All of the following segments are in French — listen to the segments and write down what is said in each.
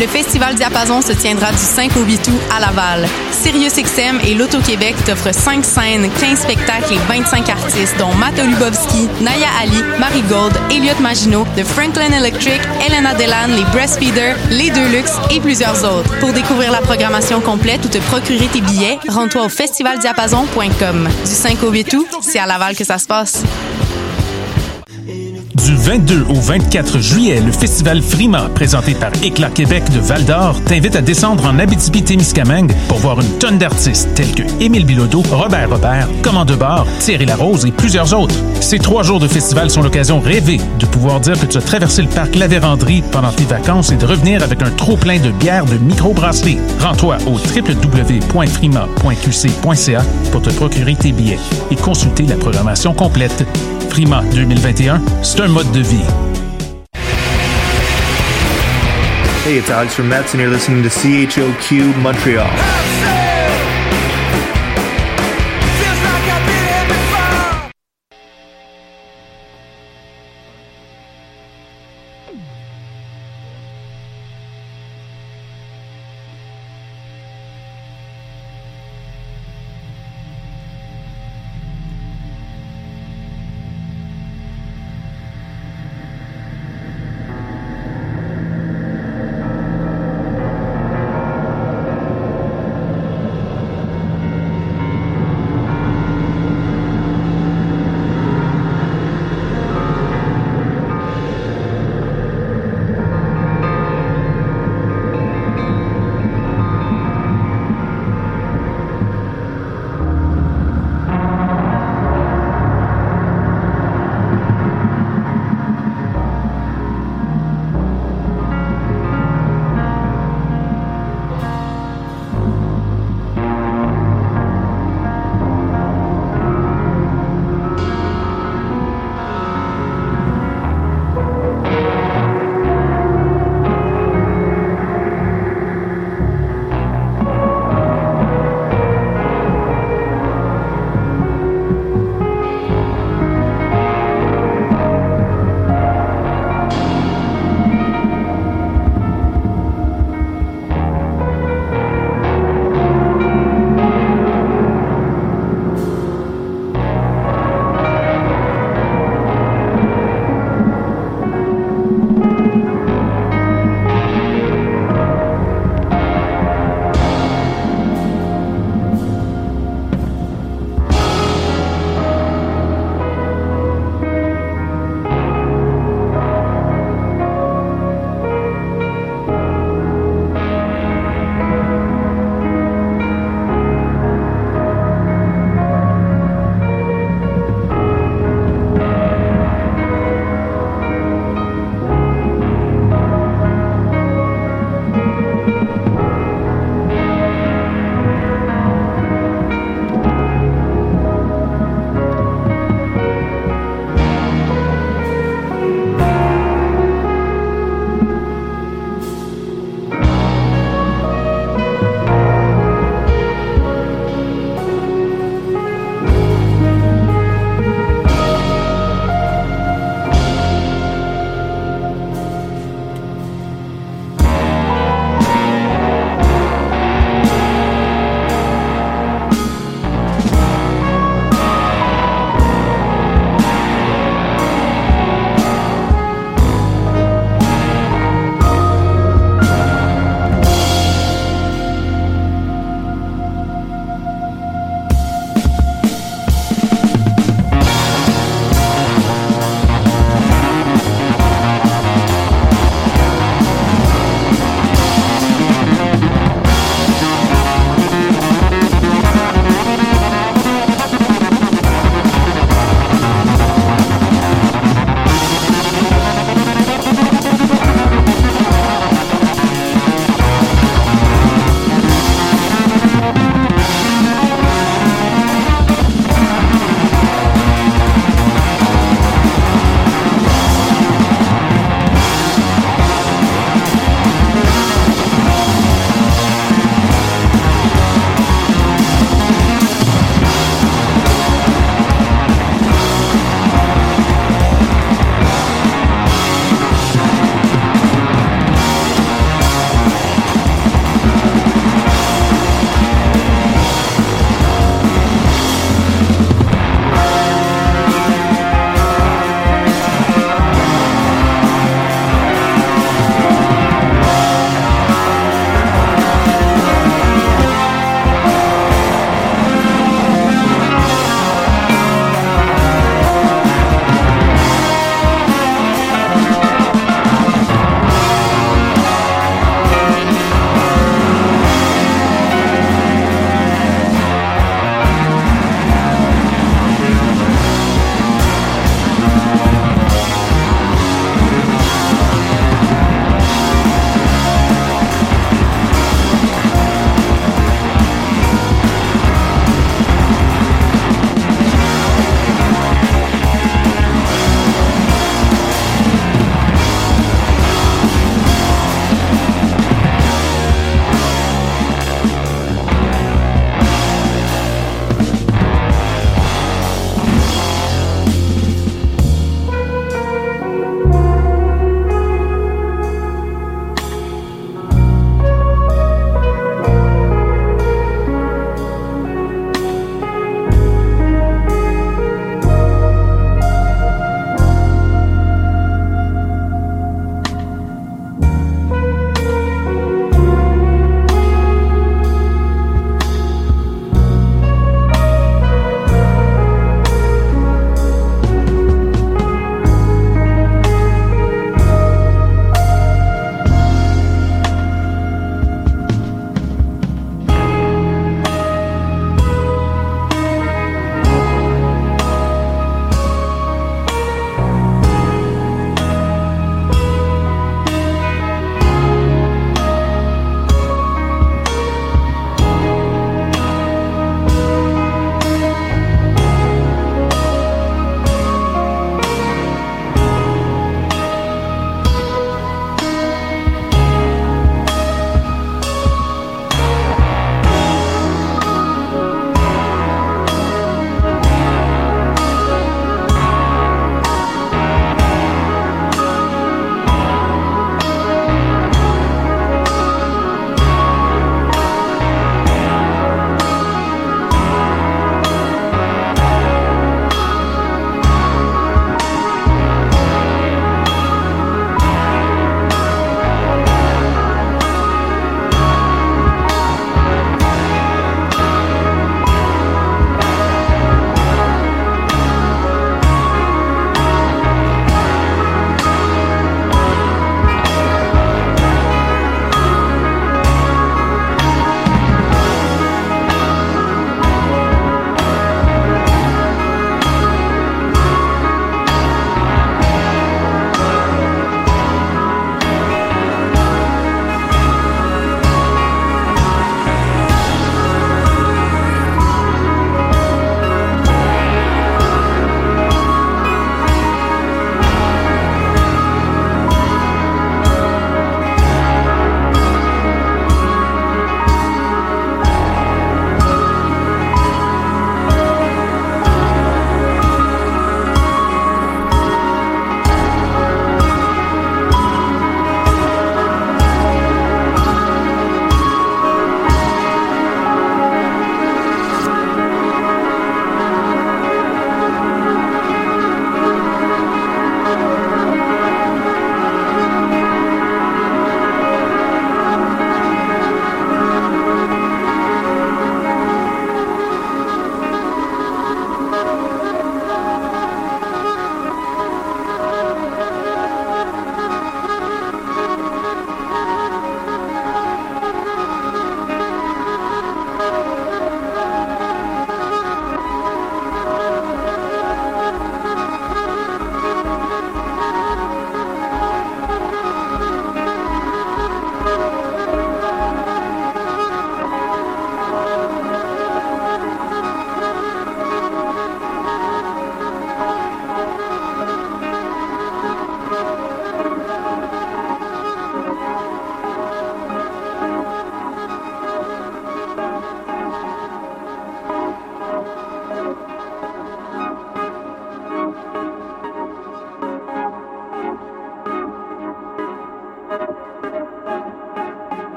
Le Festival Diapason se tiendra du 5 au 8 août à Laval. SiriusXM et l'Auto-Québec t'offrent 5 scènes, 15 spectacles et 25 artistes, dont Matt Lubowski, Naya Ali, Marie Gold, Elliot Maginot, The Franklin Electric, Elena Delan, les Breastfeeders, les Deluxe et plusieurs autres. Pour découvrir la programmation complète ou te procurer tes billets, rends-toi au festivaldiapason.com. Du 5 au 8 août, c'est à Laval que ça se passe. Du 22 au 24 juillet, le festival Frima, présenté par Éclat Québec de Val d'Or, t'invite à descendre en Abitibi-Témiscamingue pour voir une tonne d'artistes tels que Émile Bilodeau, Robert Robert, Commande Bar, Thierry Larose et plusieurs autres. Ces trois jours de festival sont l'occasion rêvée de pouvoir dire que tu as traversé le parc La pendant tes vacances et de revenir avec un trop plein de bières de microbrasserie. Rends-toi au www.frima.qc.ca pour te procurer tes billets et consulter la programmation complète. Frima 2021, c'est un mode de vie. Hey, it's Alex from Mets, and you're listening to CHOQ Montreal.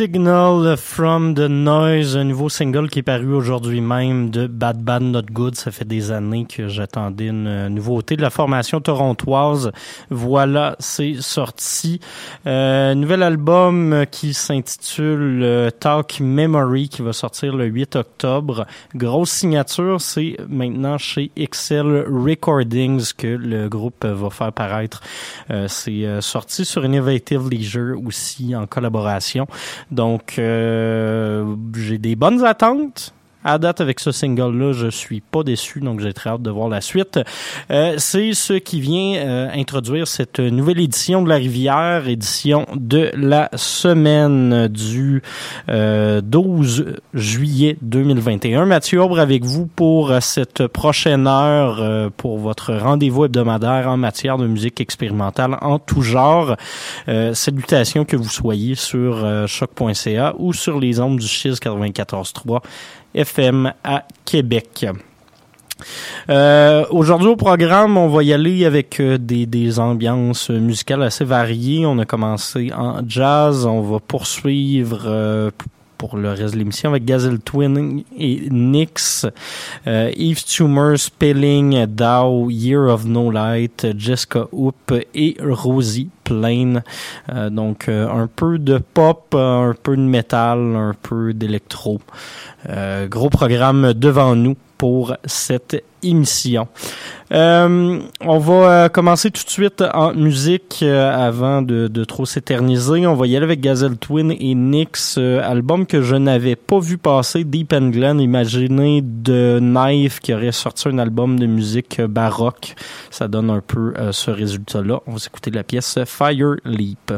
Signal from the Noise, un nouveau single qui est paru aujourd'hui même de Bad Bad Not Good. Ça fait des années que j'attendais une nouveauté de la formation torontoise. Voilà, c'est sorti. Euh, nouvel album qui s'intitule euh, Talk Memory qui va sortir le 8 octobre. Grosse signature, c'est maintenant chez Excel Recordings que le groupe va faire paraître. Euh, c'est euh, sorti sur Innovative Leisure aussi en collaboration. Donc, euh, j'ai des bonnes attentes. À date, avec ce single-là, je suis pas déçu, donc j'ai très hâte de voir la suite. Euh, c'est ce qui vient euh, introduire cette nouvelle édition de la Rivière, édition de la semaine du 12 juillet 2021. Mathieu Aubre avec vous pour cette prochaine heure, pour votre rendez-vous hebdomadaire en matière de musique expérimentale en tout genre. salutations que vous soyez sur choc.ca ou sur les ondes du Chiz 94.3 FM à Québec. Euh, Aujourd'hui au programme, on va y aller avec euh, des, ambiances musicales assez variées. On a commencé en jazz, on va poursuivre euh, pour le reste de l'émission avec Gazelle Twin et Nix, euh, Eve Tumor, Spelling, Dow, Year of No Light, Jessica Hoop et Rosie Plain. Euh, donc euh, un peu de pop, un peu de métal, un peu d'électro. Euh, gros programme devant nous pour cette émission. Euh, on va euh, commencer tout de suite en musique euh, avant de, de trop s'éterniser. On va y aller avec Gazelle Twin et Nix, euh, album que je n'avais pas vu passer, Deep and Glen. Imaginez de Knife qui aurait sorti un album de musique baroque. Ça donne un peu ce résultat-là. On va écouter la pièce Fire Leap.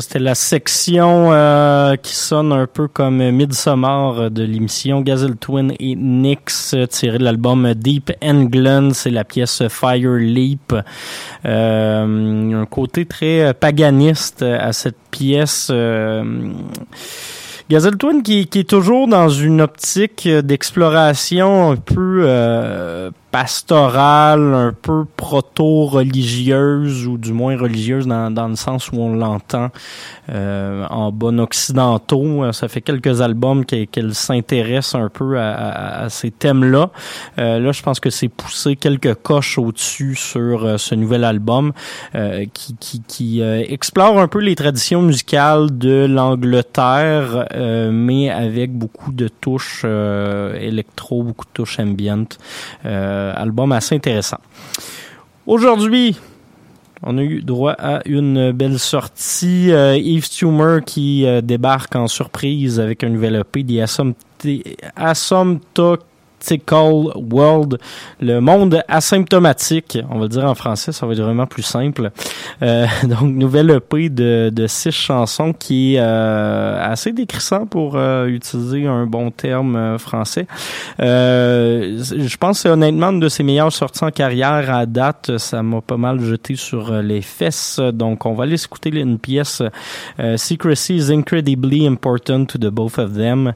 C'était la section euh, qui sonne un peu comme Midsommar de l'émission Gazelle Twin et Nyx, euh, tiré de l'album Deep England. C'est la pièce Fire Leap. Euh, un côté très paganiste à cette pièce. Euh, Gazelle Twin qui, qui est toujours dans une optique d'exploration un peu euh, pastorale, un peu proto-religieuse, ou du moins religieuse dans, dans le sens où on l'entend euh, en bon occidentaux. Ça fait quelques albums qu'elle s'intéresse un peu à, à, à ces thèmes-là. Euh, là, je pense que c'est poussé quelques coches au-dessus sur euh, ce nouvel album euh, qui, qui, qui explore un peu les traditions musicales de l'Angleterre, mais avec beaucoup de touches électro, beaucoup de touches ambiantes. Euh, euh, album assez intéressant. Aujourd'hui, on a eu droit à une belle sortie. Euh, Yves Tumor qui euh, débarque en surprise avec un nouvel EP, The Asymptotical World, le monde asymptomatique, on va le dire en français, ça va être vraiment plus simple. Euh, donc, nouvelle EP de, de six chansons qui est euh, assez décrissant pour euh, utiliser un bon terme euh, français. Euh, je pense que honnêtement une de ses meilleures sorties en carrière à date. Ça m'a pas mal jeté sur les fesses. Donc, on va aller écouter une pièce Secrecy is incredibly important to the both of them.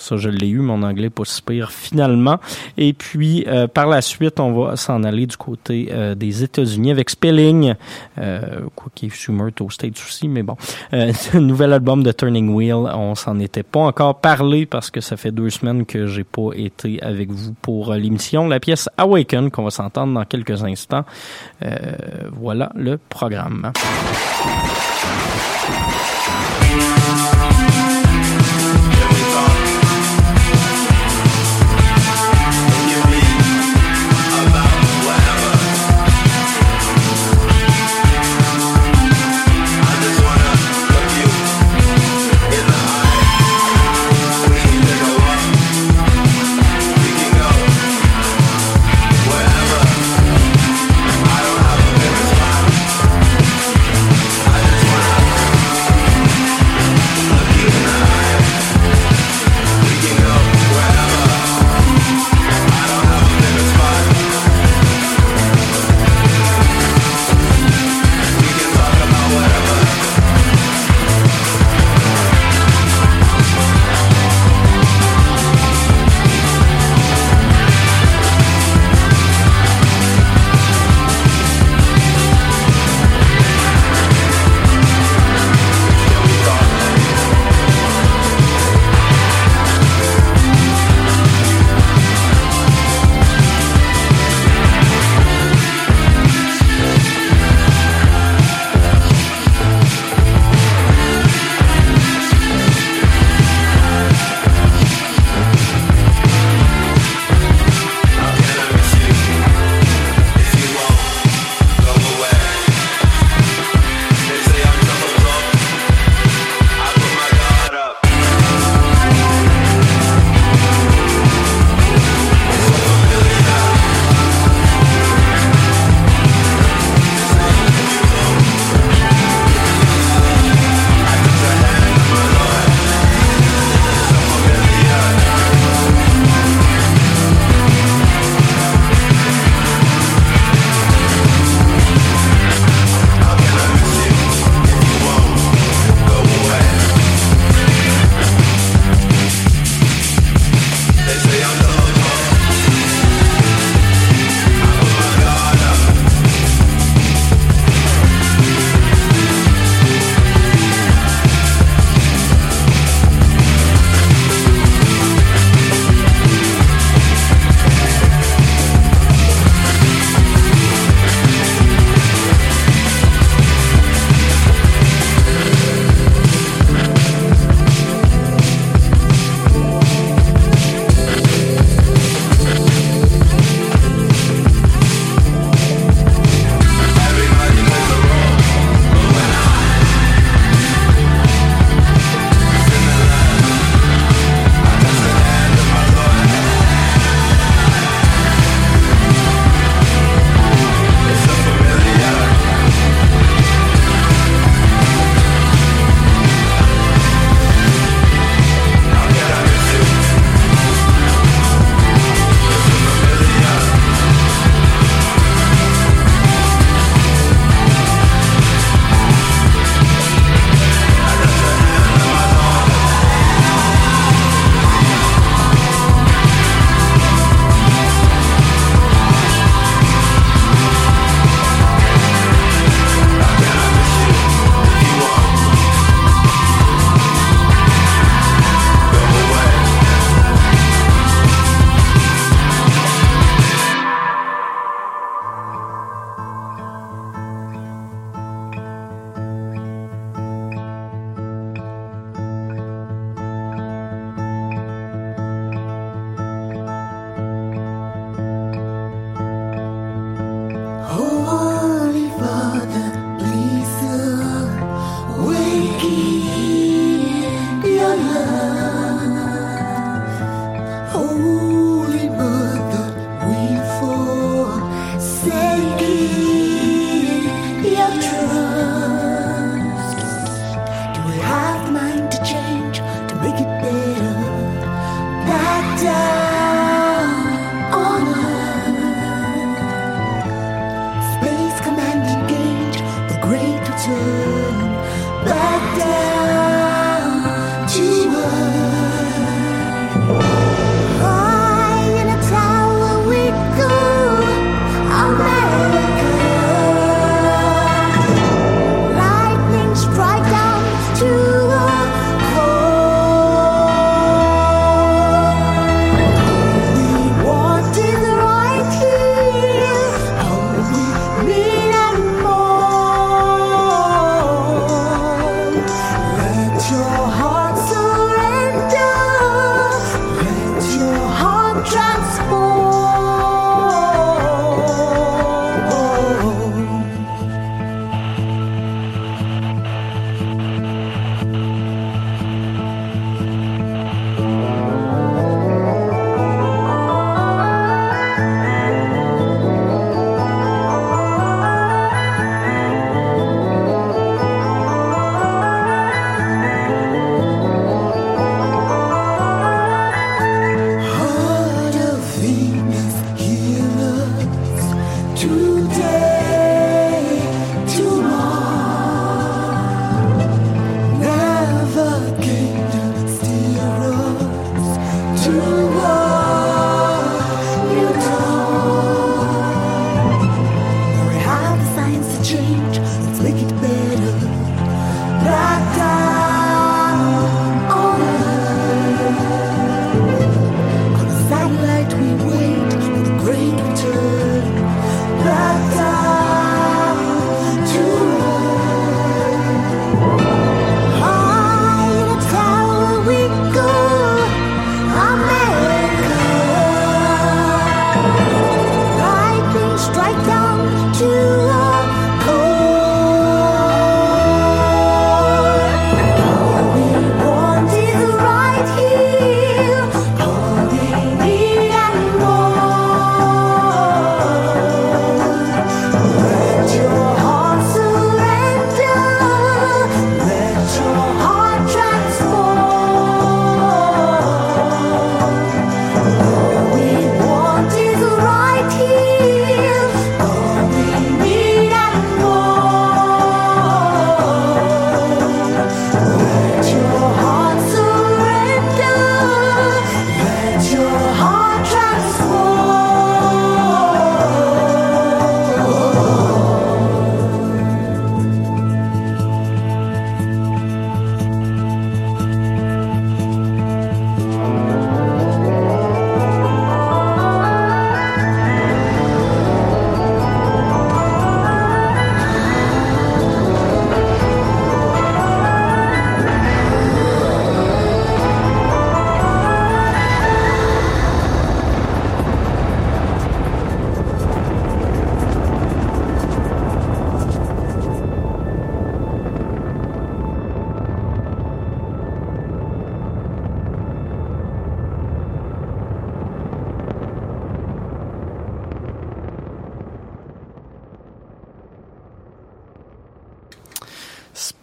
Ça, je l'ai eu, mon anglais pas si finalement. Et puis, euh, par la suite, on va s'en aller du côté euh, des États-Unis avec Spelling, euh, quoi qu'il Schumer au States aussi, mais bon. Euh, nouvel album de Turning Wheel, on s'en était pas encore parlé parce que ça fait deux semaines que j'ai pas été avec vous pour l'émission. La pièce Awaken, qu'on va s'entendre dans quelques instants. voilà le programme.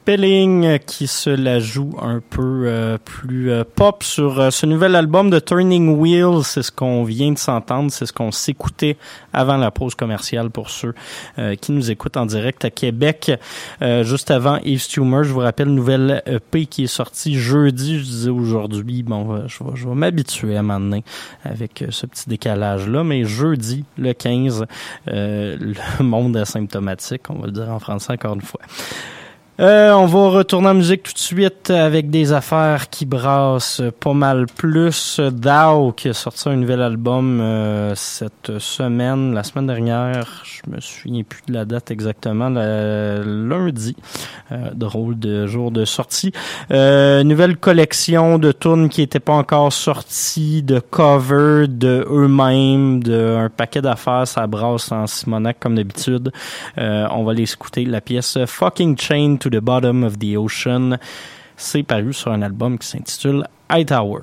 Spelling euh, qui se la joue un peu euh, plus euh, pop sur euh, ce nouvel album de Turning Wheels. C'est ce qu'on vient de s'entendre, c'est ce qu'on s'écoutait avant la pause commerciale pour ceux euh, qui nous écoutent en direct à Québec. Euh, juste avant Eve Stumer, je vous rappelle, nouvelle EP qui est sortie jeudi, je disais aujourd'hui. Bon, je vais, je vais m'habituer à m'amener avec ce petit décalage-là, mais jeudi, le 15, euh, le monde asymptomatique, on va le dire en français encore une fois. Euh, on va retourner en musique tout de suite avec des affaires qui brassent pas mal plus. Dow qui a sorti un nouvel album euh, cette semaine, la semaine dernière, je me souviens plus de la date exactement, lundi. Euh, drôle de jour de sortie. Euh, nouvelle collection de tunes qui n'étaient pas encore sorties, de covers de eux-mêmes, de un paquet d'affaires, ça brasse en Simonac comme d'habitude. Euh, on va les écouter la pièce Fucking Chain the Bottom of the Ocean. C'est paru sur un album qui s'intitule Hightower.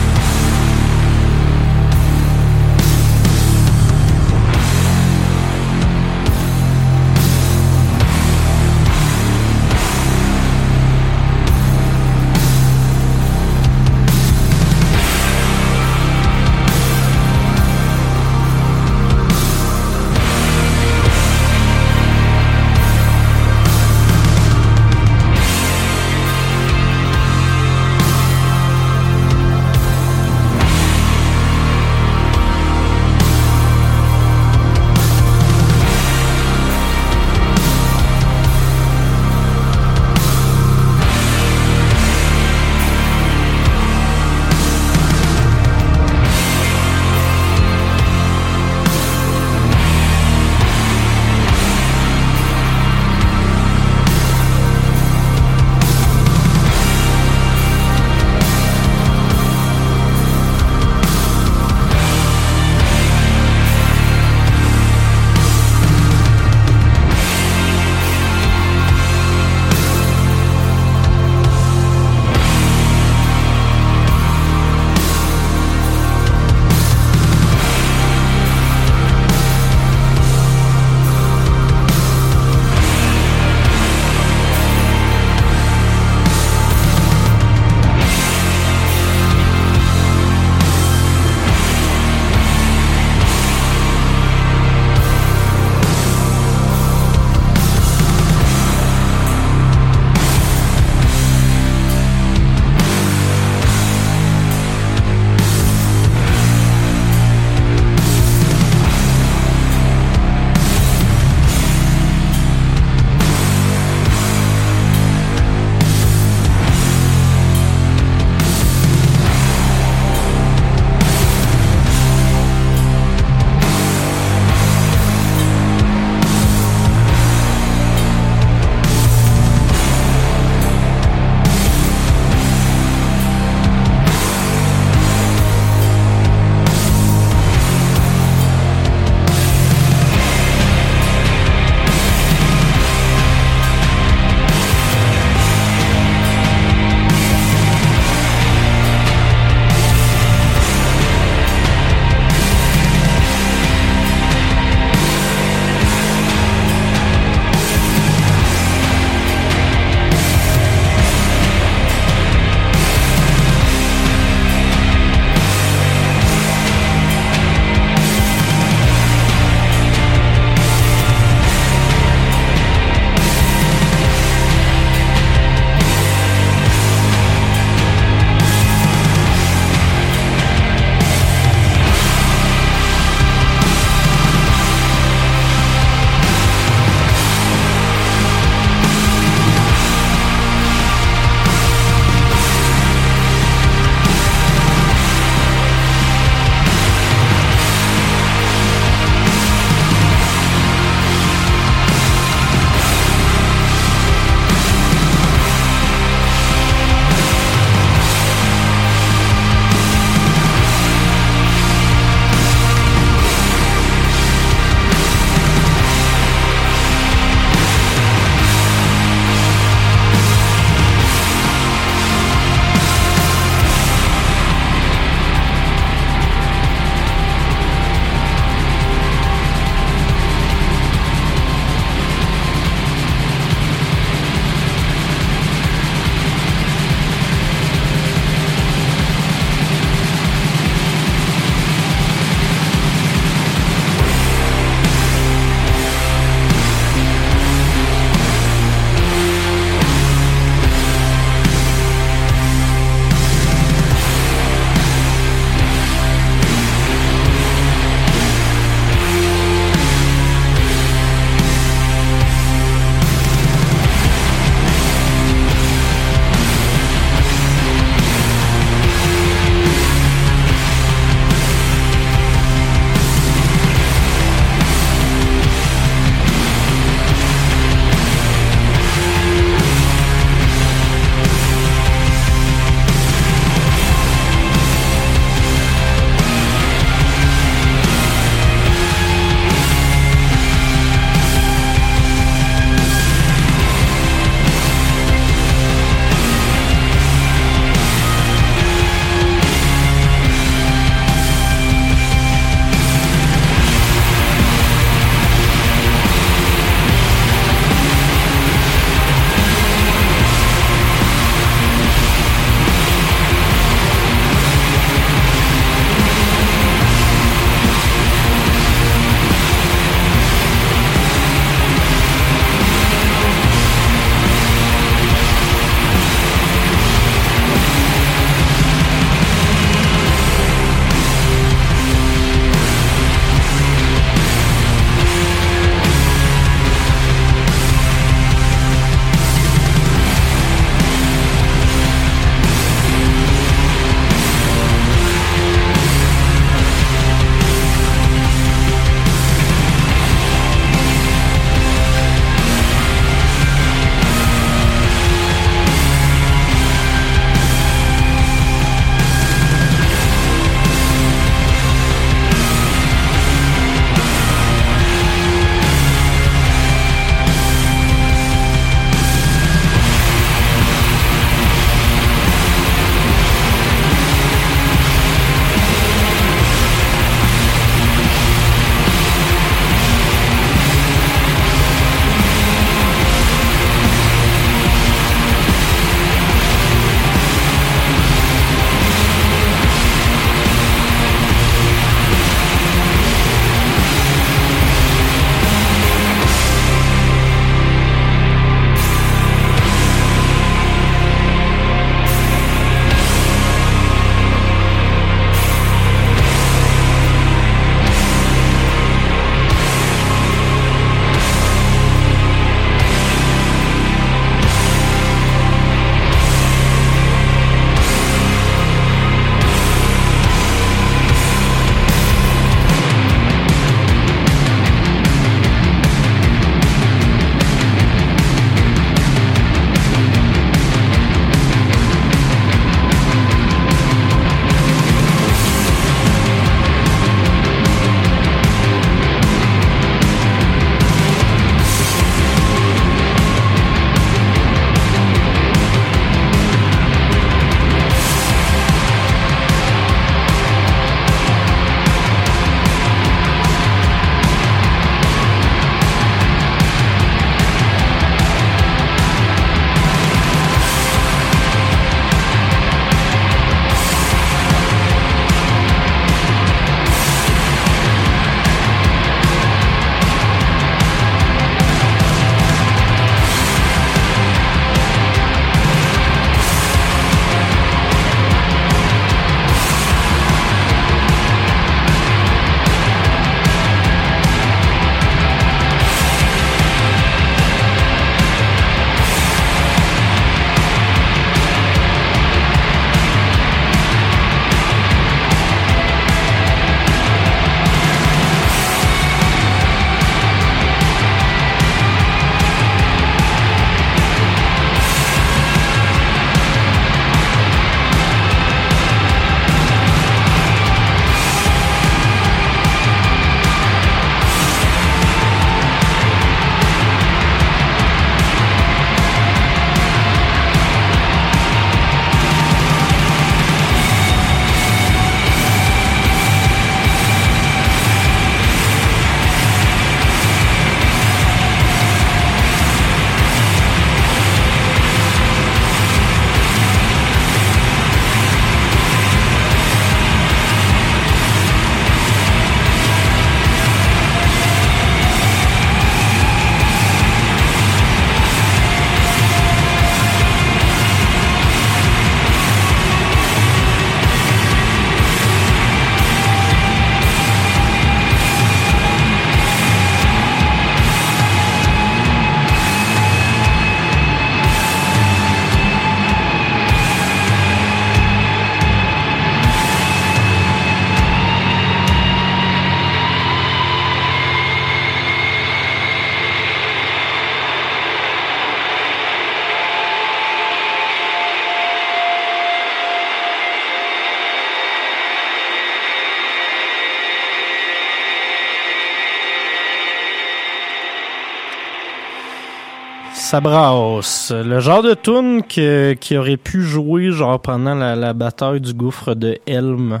Ça brasse. Le genre de tune qui aurait pu jouer genre pendant la, la bataille du gouffre de Helm.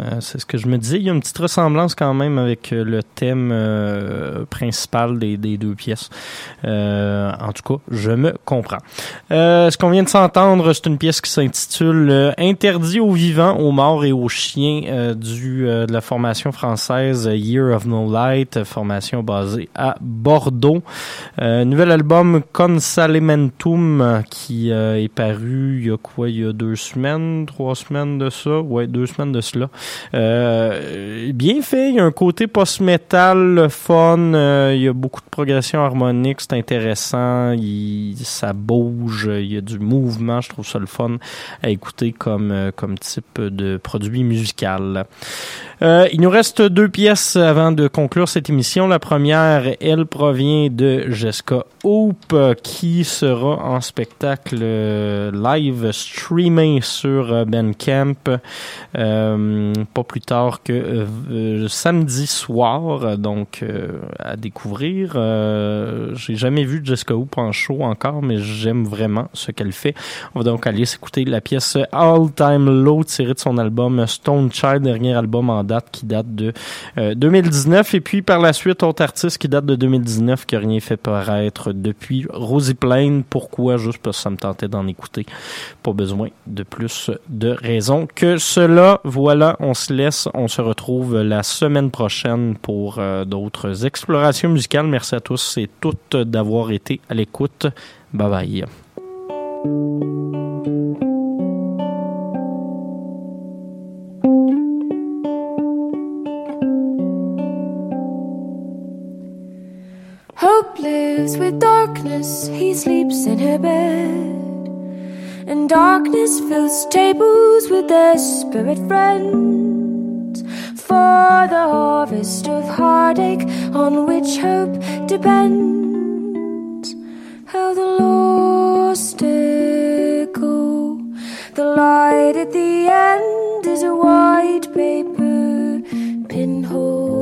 Euh, c'est ce que je me disais. Il y a une petite ressemblance quand même avec euh, le thème euh, principal des, des, deux pièces. Euh, en tout cas, je me comprends. ce qu'on vient de s'entendre, c'est une pièce qui s'intitule Interdit aux vivants, aux morts et aux chiens du, de la formation française Year of No Light, formation basée à Bordeaux. nouvel album Consalimentum qui est paru il y a quoi, il y a deux semaines, trois semaines de ça, ouais, deux semaines de cela. Euh, bien fait, il y a un côté post-metal fun, euh, il y a beaucoup de progression harmonique, c'est intéressant, il, ça bouge, il y a du mouvement, je trouve ça le fun à écouter comme, euh, comme type de produit musical. Euh, il nous reste deux pièces avant de conclure cette émission. La première, elle provient de Jessica Hope, qui sera en spectacle live streamé sur Bandcamp. Euh, pas plus tard que euh, samedi soir, donc euh, à découvrir. Euh, j'ai jamais vu Jessica Hoop en show encore, mais j'aime vraiment ce qu'elle fait. On va donc aller s'écouter la pièce All Time Low tirée de son album Stone Child, dernier album en date qui date de 2019. Et puis par la suite, autre artiste qui date de 2019 qui a rien fait paraître depuis Rosie Plain. Pourquoi? Juste parce que ça me tentait d'en écouter. Pas besoin de plus de raisons que cela. Voilà, on se laisse. On se retrouve la semaine prochaine pour euh, d'autres explorations musicales. Merci à tous et toutes d'avoir été à l'écoute. Bye bye. Hope lives with darkness, he sleeps in her bed. And darkness fills tables with their spirit friends. For the harvest of heartache on which hope depends. How the lost echo, the light at the end is a white paper pinhole,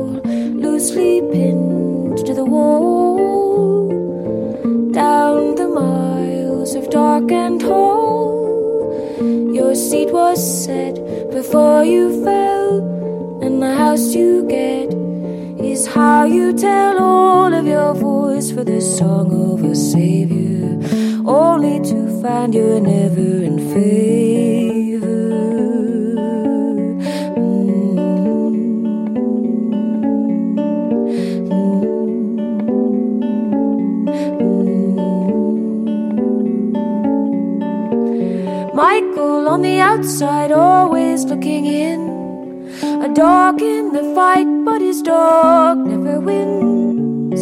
loosely pinned to the wall. Down the miles of dark and hole, your seat was set before you fell, and the house you get is how you tell all of your voice for the song of a savior, only to find you're never in favor. On the outside, always looking in. A dog in the fight, but his dog never wins.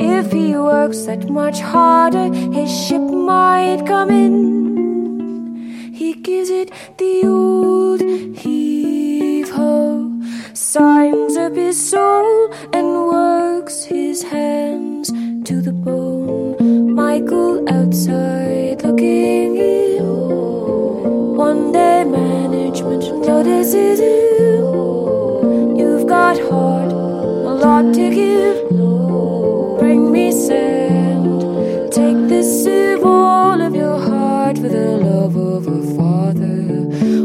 If he works that much harder, his ship might come in. He gives it the old heave ho, signs up his soul, and works his hands to the bone. Michael outside looking management notices you. You've got heart, a lot to give. Bring me sand. Take this sieve, all of your heart for the love of a father.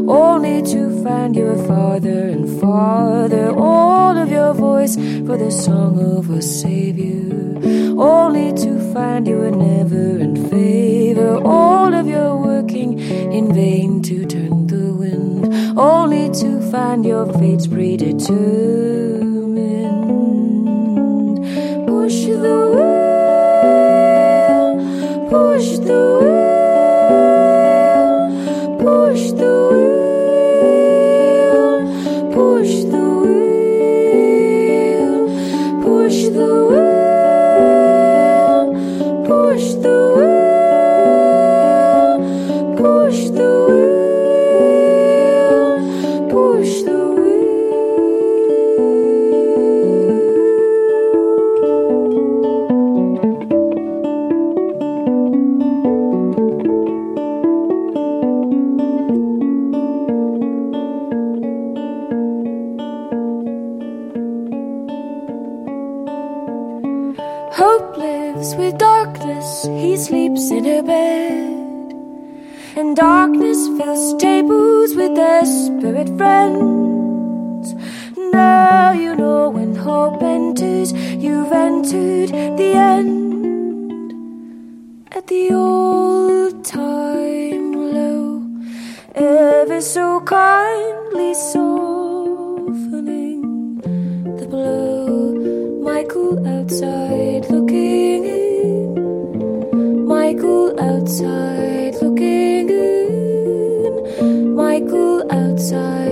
Only to find you're a father and father. All of your voice for the song of a savior. Only to find you were never in favor. All of your working in vain to turn. Only to find your fate's predetermined. he sleeps in her bed, and darkness fills tables with their spirit friends. Now you know when hope enters, you've entered the end at the old time low, ever so kindly softening the blow. Michael outside looking Michael outside looking in. Michael outside.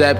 accept